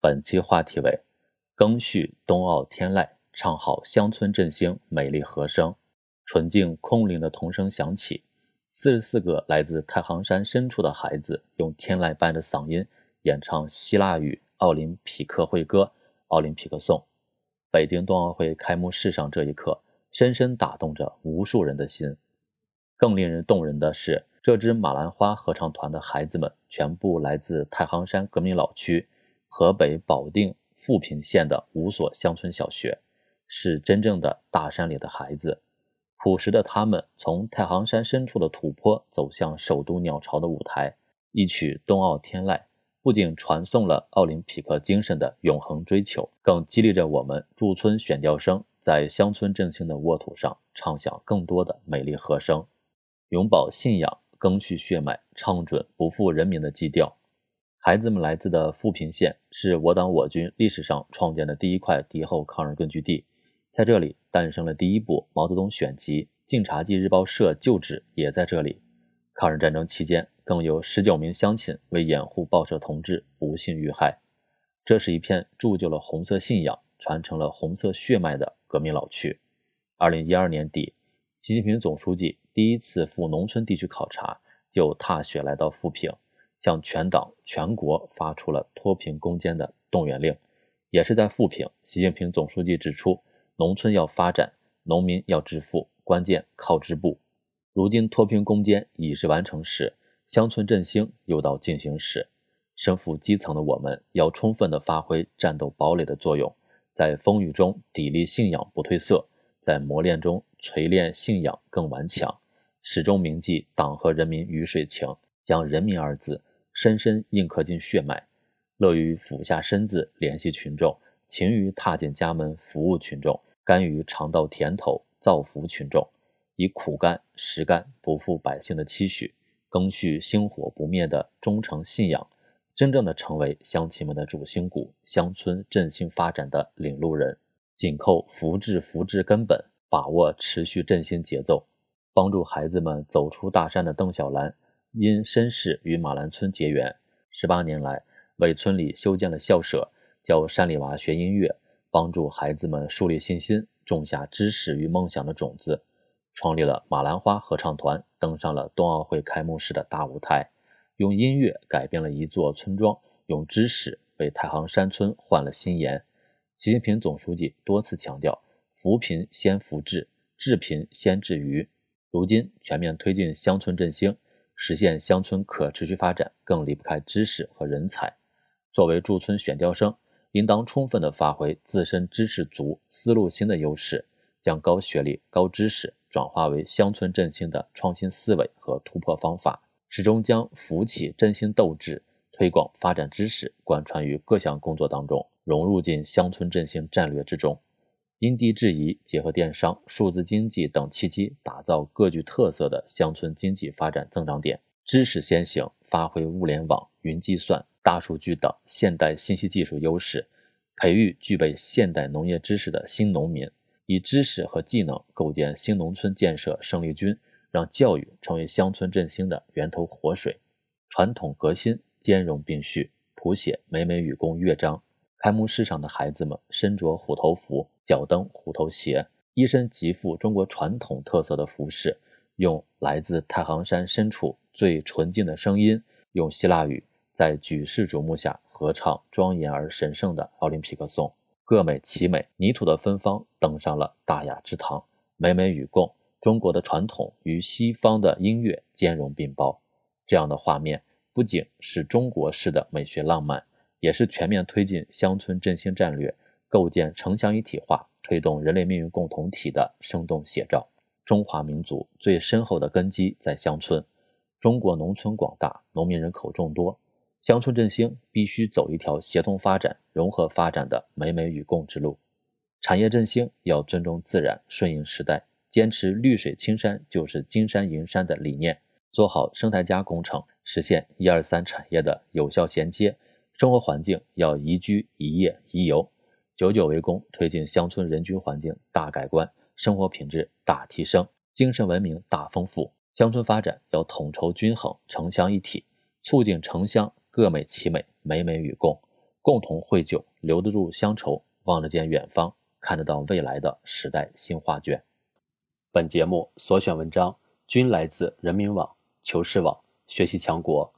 本期话题为“更续冬奥天籁，唱好乡村振兴美丽和声”。纯净空灵的童声响起，四十四个来自太行山深处的孩子用天籁般的嗓音演唱希腊语奥林匹克会歌《奥林匹克颂》。北京冬奥会开幕式上这一刻，深深打动着无数人的心。更令人动人的是，这支马兰花合唱团的孩子们全部来自太行山革命老区河北保定富平县的五所乡村小学，是真正的大山里的孩子。朴实的他们从太行山深处的土坡走向首都鸟巢的舞台，一曲《冬奥天籁》不仅传颂了奥林匹克精神的永恒追求，更激励着我们驻村选调生在乡村振兴的沃土上唱响更多的美丽和声。永葆信仰，赓续血脉，唱准不负人民的基调。孩子们来自的富平县，是我党我军历史上创建的第一块敌后抗日根据地。在这里诞生了第一部毛泽东选集，《晋察冀日报社》旧址也在这里。抗日战争期间，更有十九名乡亲为掩护报社同志不幸遇害。这是一片铸就了红色信仰、传承了红色血脉的革命老区。二零一二年底，习近平总书记第一次赴农村地区考察，就踏雪来到富平，向全党全国发出了脱贫攻坚的动员令。也是在富平，习近平总书记指出。农村要发展，农民要致富，关键靠织布。如今脱贫攻坚已是完成时，乡村振兴又到进行时。身负基层的我们，要充分的发挥战斗堡垒的作用，在风雨中砥砺信仰不褪色，在磨练中锤炼信仰更顽强，始终铭记党和人民鱼水情，将“人民”二字深深印刻进血脉，乐于俯下身子联系群众，勤于踏进家门服务群众。甘于尝到甜头，造福群众，以苦干实干不负百姓的期许，赓续星火不灭的忠诚信仰，真正的成为乡亲们的主心骨，乡村振兴发展的领路人。紧扣福治福治根本，把握持续振兴节奏，帮助孩子们走出大山的邓小兰，因身世与马兰村结缘，十八年来为村里修建了校舍，教山里娃学音乐。帮助孩子们树立信心，种下知识与梦想的种子，创立了马兰花合唱团，登上了冬奥会开幕式的大舞台，用音乐改变了一座村庄，用知识为太行山村换了新颜。习近平总书记多次强调，扶贫先扶志，治贫先治愚。如今全面推进乡村振兴，实现乡村可持续发展，更离不开知识和人才。作为驻村选调生。应当充分地发挥自身知识足、思路新的优势，将高学历、高知识转化为乡村振兴的创新思维和突破方法，始终将扶起振兴斗志、推广发展知识贯穿于各项工作当中，融入进乡村振兴战略之中。因地制宜，结合电商、数字经济等契机，打造各具特色的乡村经济发展增长点。知识先行，发挥物联网、云计算。大数据等现代信息技术优势，培育具备现代农业知识的新农民，以知识和技能构建新农村建设胜利军，让教育成为乡村振兴的源头活水。传统革新兼容并蓄，谱写美美与共乐章。开幕式上的孩子们身着虎头服，脚蹬虎头鞋，一身极富中国传统特色的服饰，用来自太行山深处最纯净的声音，用希腊语。在举世瞩目下合唱庄严而神圣的奥林匹克颂，各美其美，泥土的芬芳登上了大雅之堂，美美与共，中国的传统与西方的音乐兼容并包，这样的画面不仅是中国式的美学浪漫，也是全面推进乡村振兴战略、构建城乡一体化、推动人类命运共同体的生动写照。中华民族最深厚的根基在乡村，中国农村广大，农民人口众多。乡村振兴必须走一条协同发展、融合发展的美美与共之路。产业振兴要尊重自然、顺应时代，坚持绿水青山就是金山银山的理念，做好生态加工程，实现一二三产业的有效衔接。生活环境要宜居宜业宜游。久久为功推进乡村人居环境大改观生活品质大提升精神文明大丰富。乡村发展要统筹均衡城乡一体促进城乡各美其美美美与共共同绘就留得住乡愁望得见远方看得到未来的时代新画卷。本节目所选文章均来自人民网求是网学习强国。